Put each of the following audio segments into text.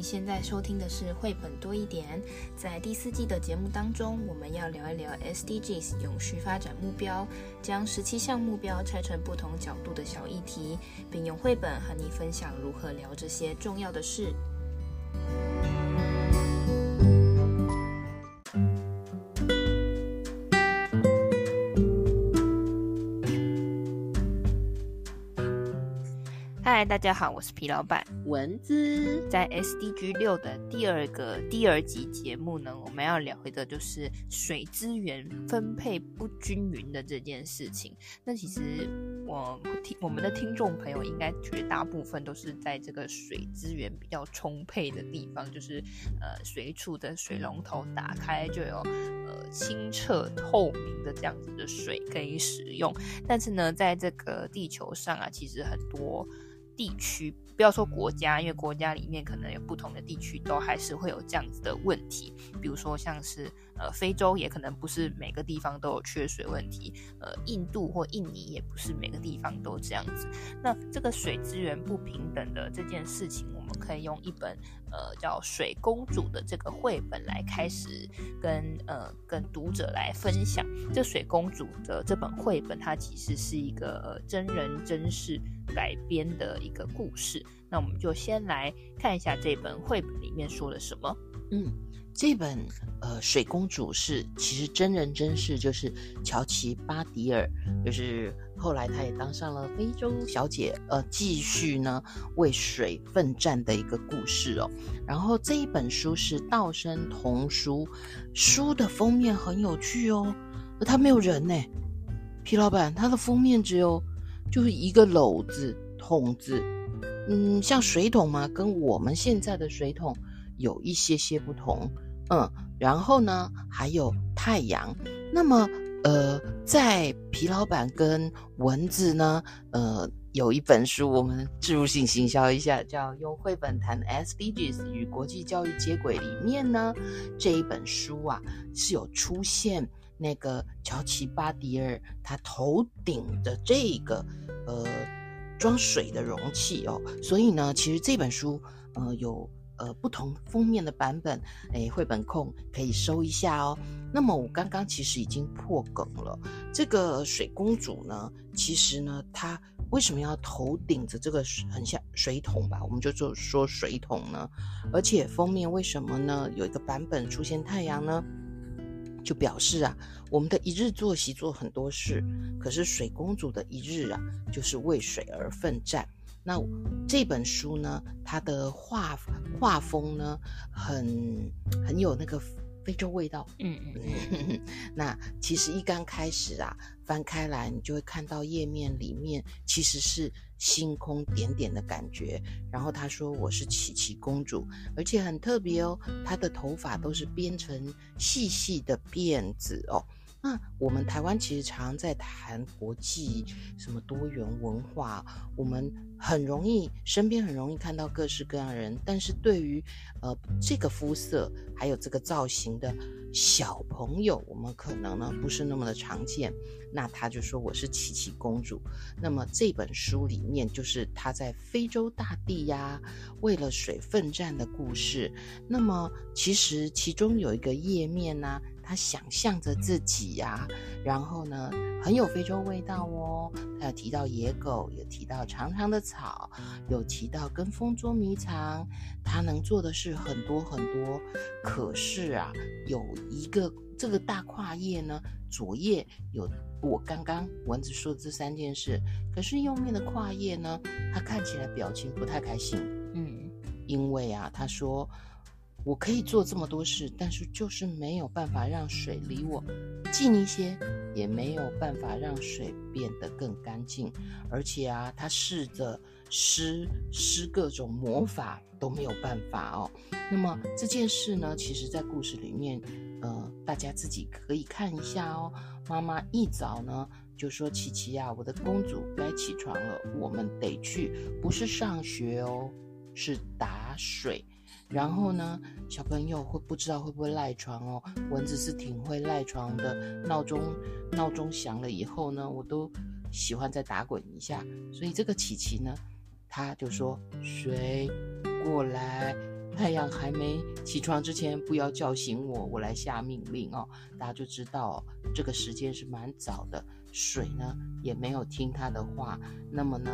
你现在收听的是绘本多一点。在第四季的节目当中，我们要聊一聊 SDGs 永续发展目标，将十七项目标拆成不同角度的小议题，并用绘本和你分享如何聊这些重要的事。嗨，大家好，我是皮老板蚊子。在 SDG 六的第二个第二集节目呢，我们要聊的就是水资源分配不均匀的这件事情。那其实我听我们的听众朋友应该绝大部分都是在这个水资源比较充沛的地方，就是呃随处的水龙头打开就有呃清澈透明的这样子的水可以使用。但是呢，在这个地球上啊，其实很多。地区不要说国家，因为国家里面可能有不同的地区，都还是会有这样子的问题。比如说像是呃非洲，也可能不是每个地方都有缺水问题。呃，印度或印尼也不是每个地方都这样子。那这个水资源不平等的这件事情，我们可以用一本呃叫《水公主》的这个绘本来开始跟呃跟读者来分享。这《水公主》的这本绘本，它其实是一个呃真人真事。改编的一个故事，那我们就先来看一下这本绘本里面说了什么。嗯，这本呃水公主是其实真人真事，就是乔奇巴迪尔，就是后来她也当上了非洲小姐，呃，继续呢为水奋战的一个故事哦。然后这一本书是道生童书，书的封面很有趣哦，它没有人呢，皮老板，它的封面只有。就是一个篓子、桶子，嗯，像水桶嘛，跟我们现在的水桶有一些些不同，嗯，然后呢，还有太阳。那么，呃，在皮老板跟蚊子呢，呃，有一本书，我们植入性行销一下，叫《用绘本谈 SDGs 与国际教育接轨》里面呢，这一本书啊是有出现。那个乔奇巴迪尔，他头顶的这个呃装水的容器哦，所以呢，其实这本书呃有呃不同封面的版本，哎，绘本控可以收一下哦。那么我刚刚其实已经破梗了，这个水公主呢，其实呢，她为什么要头顶着这个很像水桶吧？我们就说说水桶呢，而且封面为什么呢？有一个版本出现太阳呢？就表示啊，我们的一日作息做很多事，可是水公主的一日啊，就是为水而奋战。那这本书呢，它的画画风呢，很很有那个非洲味道。嗯 嗯。那其实一刚开始啊，翻开来你就会看到页面里面其实是。星空点点的感觉，然后他说我是琪琪公主，而且很特别哦，她的头发都是编成细细的辫子哦。那我们台湾其实常在谈国际什么多元文化，我们很容易身边很容易看到各式各样的人，但是对于呃这个肤色还有这个造型的小朋友，我们可能呢不是那么的常见。那他就说我是琪琪公主。那么这本书里面就是他在非洲大地呀为了水奋战的故事。那么其实其中有一个页面呢、啊。他想象着自己呀、啊，然后呢，很有非洲味道哦。他有提到野狗，有提到长长的草，有提到跟风捉迷藏。他能做的事很多很多，可是啊，有一个这个大跨页呢，左页有我刚刚蚊子说的这三件事，可是右面的跨页呢，他看起来表情不太开心。嗯，因为啊，他说。我可以做这么多事，但是就是没有办法让水离我近一些，也没有办法让水变得更干净。而且啊，他试着施施各种魔法都没有办法哦。那么这件事呢，其实在故事里面，呃，大家自己可以看一下哦。妈妈一早呢就说：“琪琪呀，我的公主该起床了，我们得去，不是上学哦，是打水。”然后呢，小朋友会不知道会不会赖床哦？蚊子是挺会赖床的，闹钟闹钟响了以后呢，我都喜欢再打滚一下。所以这个琪琪呢，他就说：“水过来，太阳还没起床之前，不要叫醒我，我来下命令哦。大家就知道这个时间是蛮早的。水呢也没有听他的话，那么呢，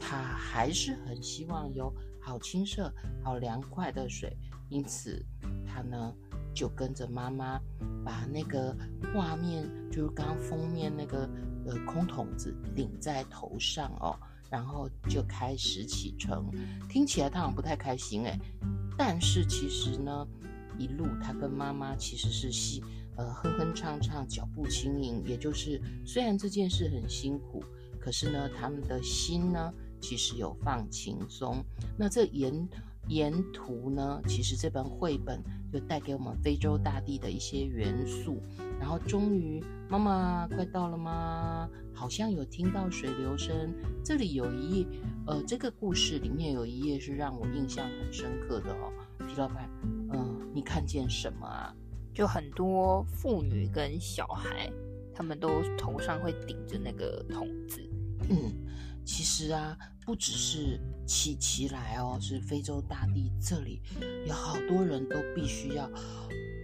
他还是很希望有好清澈、好凉快的水，因此他呢就跟着妈妈把那个画面，就是刚封面那个呃空桶子顶在头上哦，然后就开始启程。听起来他好像不太开心诶，但是其实呢，一路他跟妈妈其实是喜。呃，哼哼唱唱，脚步轻盈，也就是虽然这件事很辛苦，可是呢，他们的心呢，其实有放轻松。那这沿沿途呢，其实这本绘本就带给我们非洲大地的一些元素。然后终于，妈妈快到了吗？好像有听到水流声。这里有一页，呃，这个故事里面有一页是让我印象很深刻的哦。皮老板，嗯、呃，你看见什么啊？就很多妇女跟小孩，他们都头上会顶着那个桶子。嗯，其实啊，不只是琪琪来哦，是非洲大地这里有好多人都必须要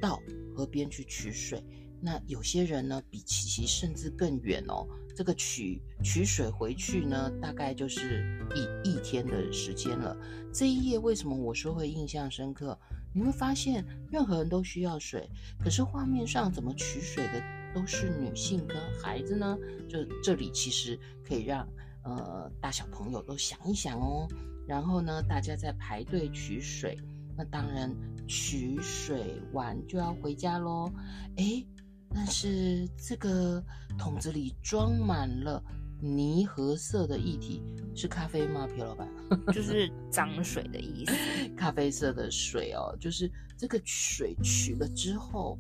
到河边去取水。那有些人呢，比琪琪甚至更远哦。这个取取水回去呢，大概就是一一天的时间了。这一页为什么我说会印象深刻？你会发现，任何人都需要水，可是画面上怎么取水的都是女性跟孩子呢？就这里其实可以让呃大小朋友都想一想哦。然后呢，大家在排队取水，那当然取水完就要回家喽。诶，但是这个桶子里装满了。泥褐色的液体是咖啡吗？皮老板，就是脏水的意思。咖啡色的水哦，就是这个水取了之后，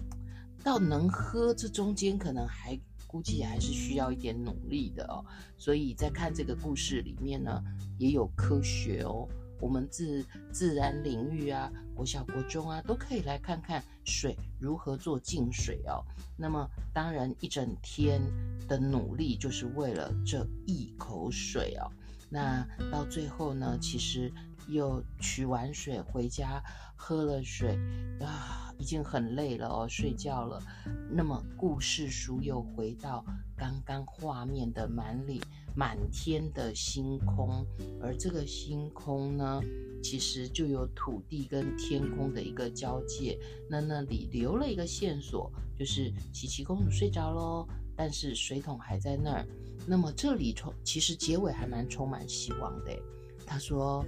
到能喝，这中间可能还估计还是需要一点努力的哦。所以在看这个故事里面呢，也有科学哦。我们自自然领域啊，国小国中啊，都可以来看看水如何做净水哦。那么，当然一整天的努力就是为了这一口水哦。那到最后呢，其实又取完水回家喝了水啊，已经很累了哦，睡觉了。那么故事书又回到刚刚画面的满里。满天的星空，而这个星空呢，其实就有土地跟天空的一个交界。那那里留了一个线索，就是琪琪公主睡着喽，但是水桶还在那儿。那么这里充，其实结尾还蛮充满希望的。他说：“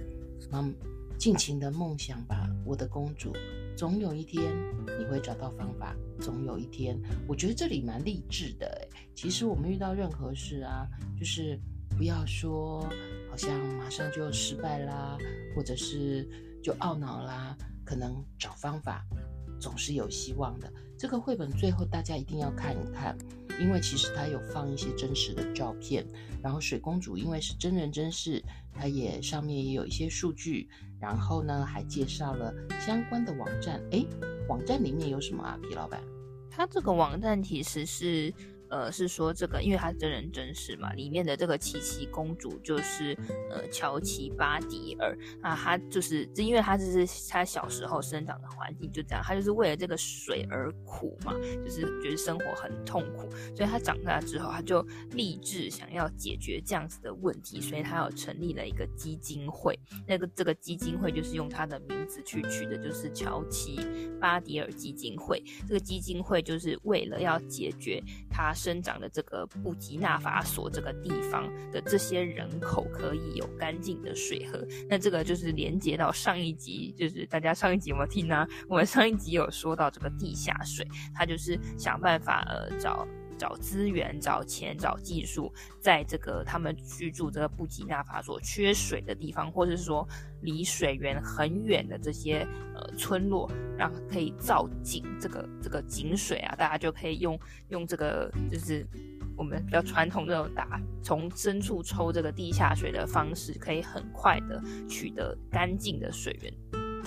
嗯，尽情的梦想吧，我的公主，总有一天你会找到方法。总有一天，我觉得这里蛮励志的。”其实我们遇到任何事啊，就是不要说好像马上就失败啦，或者是就懊恼啦，可能找方法总是有希望的。这个绘本最后大家一定要看一看，因为其实它有放一些真实的照片，然后水公主因为是真人真事，它也上面也有一些数据，然后呢还介绍了相关的网站。哎，网站里面有什么啊？皮老板，它这个网站其实是。呃，是说这个，因为他真人真事嘛，里面的这个琪琪公主就是呃乔琪巴迪尔啊，她就是，因为她就是她小时候生长的环境就这样，她就是为了这个水而苦嘛，就是觉得生活很痛苦，所以她长大之后，她就立志想要解决这样子的问题，所以她有成立了一个基金会，那个这个基金会就是用她的名字去取的，就是乔琪巴迪尔基金会。这个基金会就是为了要解决她。生长的这个布吉纳法索这个地方的这些人口可以有干净的水喝，那这个就是连接到上一集，就是大家上一集有没有听呢？我们上一集有说到这个地下水，他就是想办法呃找。找资源、找钱、找技术，在这个他们居住这个布吉纳法索缺水的地方，或者是说离水源很远的这些呃村落，然后可以造井，这个这个井水啊，大家就可以用用这个就是我们比较传统这种打从深处抽这个地下水的方式，可以很快的取得干净的水源。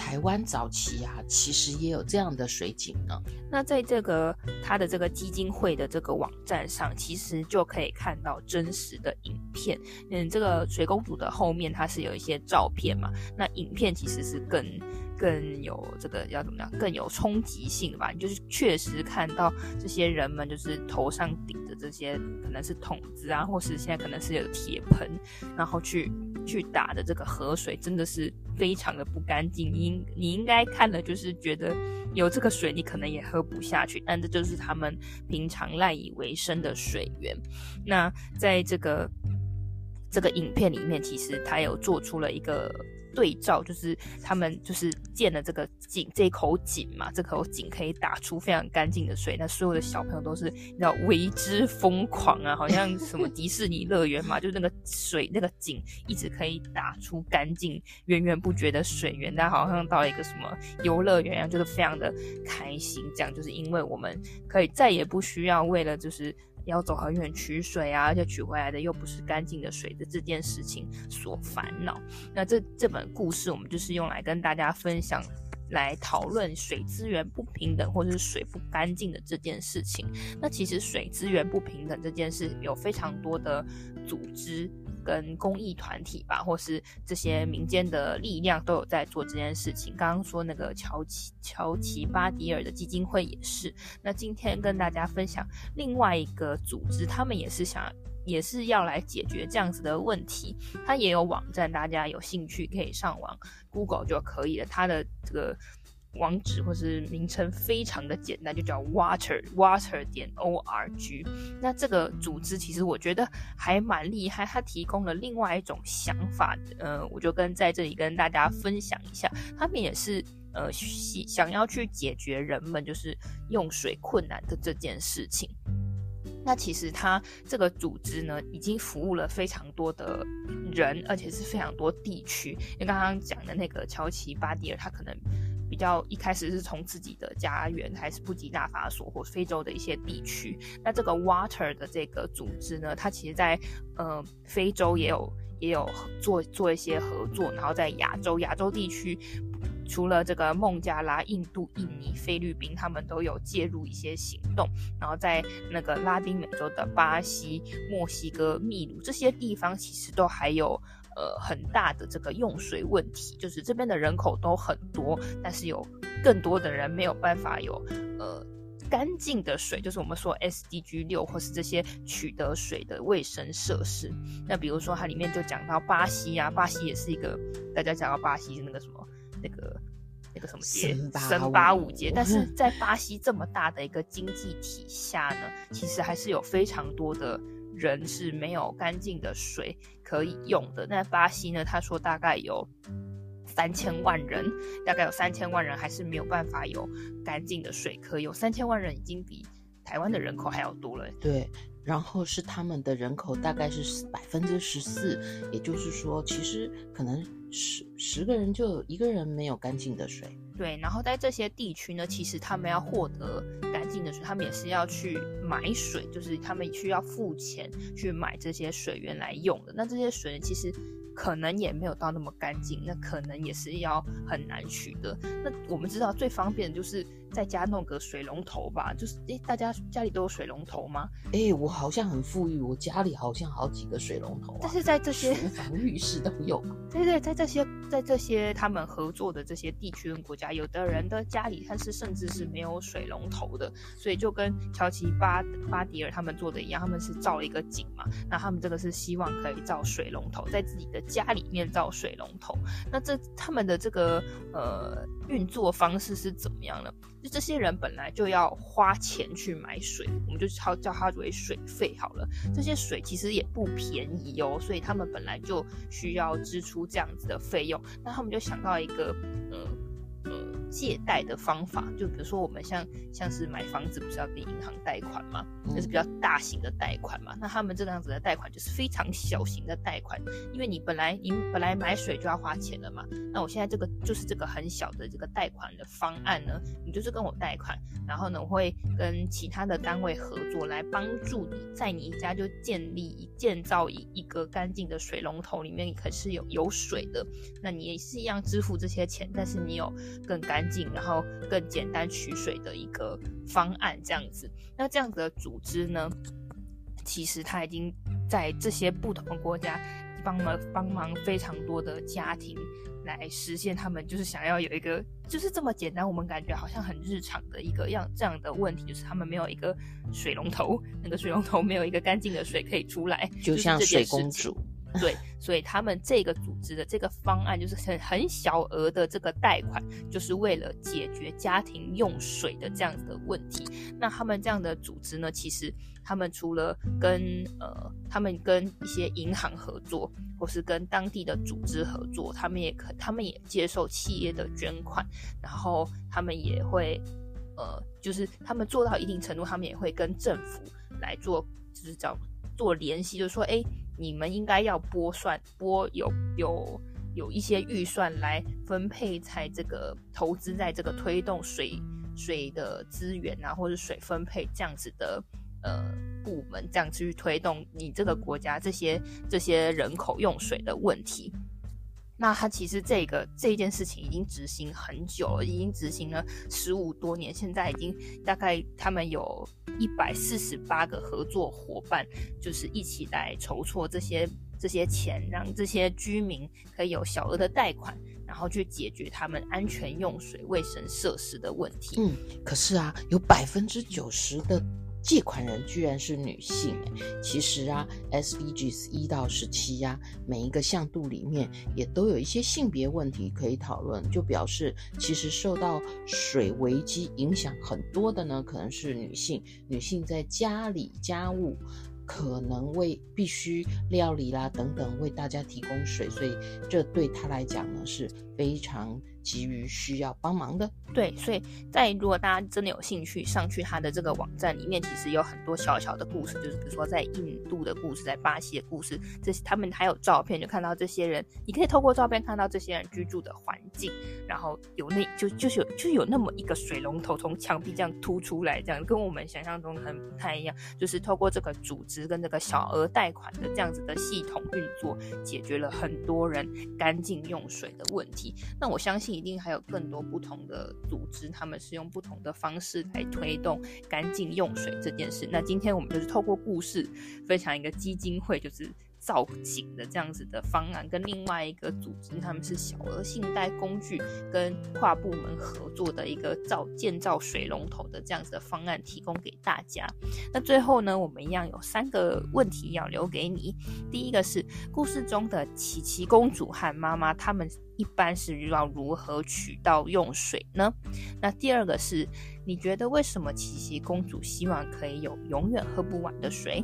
台湾早期啊，其实也有这样的水井呢。那在这个他的这个基金会的这个网站上，其实就可以看到真实的影片。嗯，这个水公主的后面它是有一些照片嘛，那影片其实是更更有这个要怎么样，更有冲击性的吧？你就是确实看到这些人们就是头上顶着这些可能是桶子啊，或是现在可能是有铁盆，然后去去打的这个河水，真的是非常的不干净。你你应该看了就是觉得有这个水，你可能也喝不下去，但这就是他们平常赖以为生的水源。那在这个。这个影片里面，其实他有做出了一个对照，就是他们就是建了这个井，这口井嘛，这口井可以打出非常干净的水。那所有的小朋友都是你知道为之疯狂啊，好像什么迪士尼乐园嘛，就那个水那个井一直可以打出干净源源不绝的水源，但好像到了一个什么游乐园一样，就是非常的开心。这样就是因为我们可以再也不需要为了就是。要走很远取水啊，而且取回来的又不是干净的水的这件事情所烦恼。那这这本故事我们就是用来跟大家分享，来讨论水资源不平等或者是水不干净的这件事情。那其实水资源不平等这件事有非常多的组织。跟公益团体吧，或是这些民间的力量都有在做这件事情。刚刚说那个乔奇乔奇巴迪尔的基金会也是。那今天跟大家分享另外一个组织，他们也是想，也是要来解决这样子的问题。他也有网站，大家有兴趣可以上网 Google 就可以了。他的这个。网址或是名称非常的简单，就叫 water water 点 org。那这个组织其实我觉得还蛮厉害，它提供了另外一种想法，呃，我就跟在这里跟大家分享一下。他们也是呃想要去解决人们就是用水困难的这件事情。那其实他这个组织呢，已经服务了非常多的人，而且是非常多地区。因为刚刚讲的那个乔奇巴迪尔，他可能。比较一开始是从自己的家园，还是布吉纳法索或非洲的一些地区。那这个 Water 的这个组织呢，它其实在呃非洲也有也有做做一些合作，然后在亚洲亚洲地区，除了这个孟加拉、印度、印尼、菲律宾，他们都有介入一些行动。然后在那个拉丁美洲的巴西、墨西哥、秘鲁这些地方，其实都还有。呃，很大的这个用水问题，就是这边的人口都很多，但是有更多的人没有办法有呃干净的水，就是我们说 SDG 六或是这些取得水的卫生设施。那比如说它里面就讲到巴西啊，巴西也是一个大家讲到巴西是那个什么那个那个什么节，神八五节，但是 在巴西这么大的一个经济体下呢，其实还是有非常多的。人是没有干净的水可以用的。那巴西呢？他说大概有三千万人，大概有三千万人还是没有办法有干净的水可以用。三千万人已经比台湾的人口还要多了。对，然后是他们的人口大概是百分之十四，也就是说，其实可能十十个人就有一个人没有干净的水。对，然后在这些地区呢，其实他们要获得干净的水，他们也是要去买水，就是他们需要付钱去买这些水源来用的。那这些水呢，其实可能也没有到那么干净，那可能也是要很难取得。那我们知道最方便的就是。在家弄个水龙头吧，就是诶，大家家里都有水龙头吗？诶，我好像很富裕，我家里好像好几个水龙头啊。但是在这些厨房、浴室都有。对对，在这些在这些他们合作的这些地区跟国家，有的人的家里他是甚至是没有水龙头的，所以就跟乔奇巴巴迪尔他们做的一样，他们是造了一个井嘛。那他们这个是希望可以造水龙头，在自己的家里面造水龙头。那这他们的这个呃运作方式是怎么样呢？就这些人本来就要花钱去买水，我们就叫叫它为水费好了。这些水其实也不便宜哦，所以他们本来就需要支出这样子的费用。那他们就想到一个，呃呃。借贷的方法，就比如说我们像像是买房子，不是要跟银行贷款吗？就是比较大型的贷款嘛。那他们这样子的贷款就是非常小型的贷款，因为你本来你本来买水就要花钱了嘛。那我现在这个就是这个很小的这个贷款的方案呢，你就是跟我贷款，然后呢我会跟其他的单位合作来帮助你在你家就建立建造一一个干净的水龙头，里面可是有有水的。那你也是一样支付这些钱，但是你有更干。干净，然后更简单取水的一个方案，这样子。那这样子的组织呢，其实它已经在这些不同的国家。帮忙帮忙非常多的家庭来实现他们就是想要有一个就是这么简单，我们感觉好像很日常的一个样这样的问题，就是他们没有一个水龙头，那个水龙头没有一个干净的水可以出来，就像水公主。对，所以他们这个组织的这个方案就是很很小额的这个贷款，就是为了解决家庭用水的这样子的问题。那他们这样的组织呢，其实他们除了跟呃，他们跟一些银行合作，或是跟当地的组织合作，他们也可，他们也接受企业的捐款，然后他们也会呃，就是他们做到一定程度，他们也会跟政府来做，就是叫做联系，就是说，哎。你们应该要拨算拨有有有一些预算来分配在这个投资在这个推动水水的资源啊，或者水分配这样子的呃部门，这样子去推动你这个国家这些这些人口用水的问题。那他其实这个这件事情已经执行很久了，已经执行了十五多年，现在已经大概他们有一百四十八个合作伙伴，就是一起来筹措这些这些钱，让这些居民可以有小额的贷款，然后去解决他们安全用水、卫生设施的问题。嗯，可是啊，有百分之九十的。借款人居然是女性，其实啊，SDGs 一到十七呀，每一个向度里面也都有一些性别问题可以讨论，就表示其实受到水危机影响很多的呢，可能是女性，女性在家里家务。可能为必须料理啦等等为大家提供水，所以这对他来讲呢是非常急于需要帮忙的。对，所以在如果大家真的有兴趣上去他的这个网站里面，其实有很多小小的故事，就是比如说在印度的故事，在巴西的故事，这些他们还有照片，就看到这些人，你可以透过照片看到这些人居住的环境，然后有那就就是有就有那么一个水龙头从墙壁这样凸出来，这样跟我们想象中很不太一样，就是透过这个组织。跟这个小额贷款的这样子的系统运作，解决了很多人干净用水的问题。那我相信一定还有更多不同的组织，他们是用不同的方式来推动干净用水这件事。那今天我们就是透过故事分享一个基金会，就是。造景的这样子的方案，跟另外一个组织，他们是小额信贷工具跟跨部门合作的一个造建造水龙头的这样子的方案，提供给大家。那最后呢，我们一样有三个问题要留给你。第一个是故事中的琪琪公主和妈妈，他们一般是要如何取到用水呢？那第二个是，你觉得为什么琪琪公主希望可以有永远喝不完的水？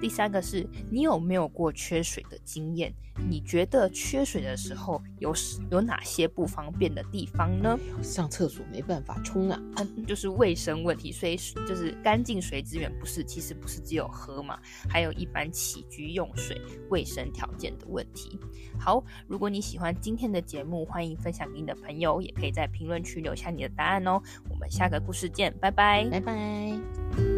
第三个是你有没有过缺水的经验？你觉得缺水的时候有有哪些不方便的地方呢？上厕所没办法冲啊，嗯，就是卫生问题。所以就是干净水资源不是，其实不是只有喝嘛，还有一般起居用水、卫生条件的问题。好，如果你喜欢今天的节目，欢迎分享给你的朋友，也可以在评论区留下你的答案哦。我们下个故事见，拜拜，拜拜。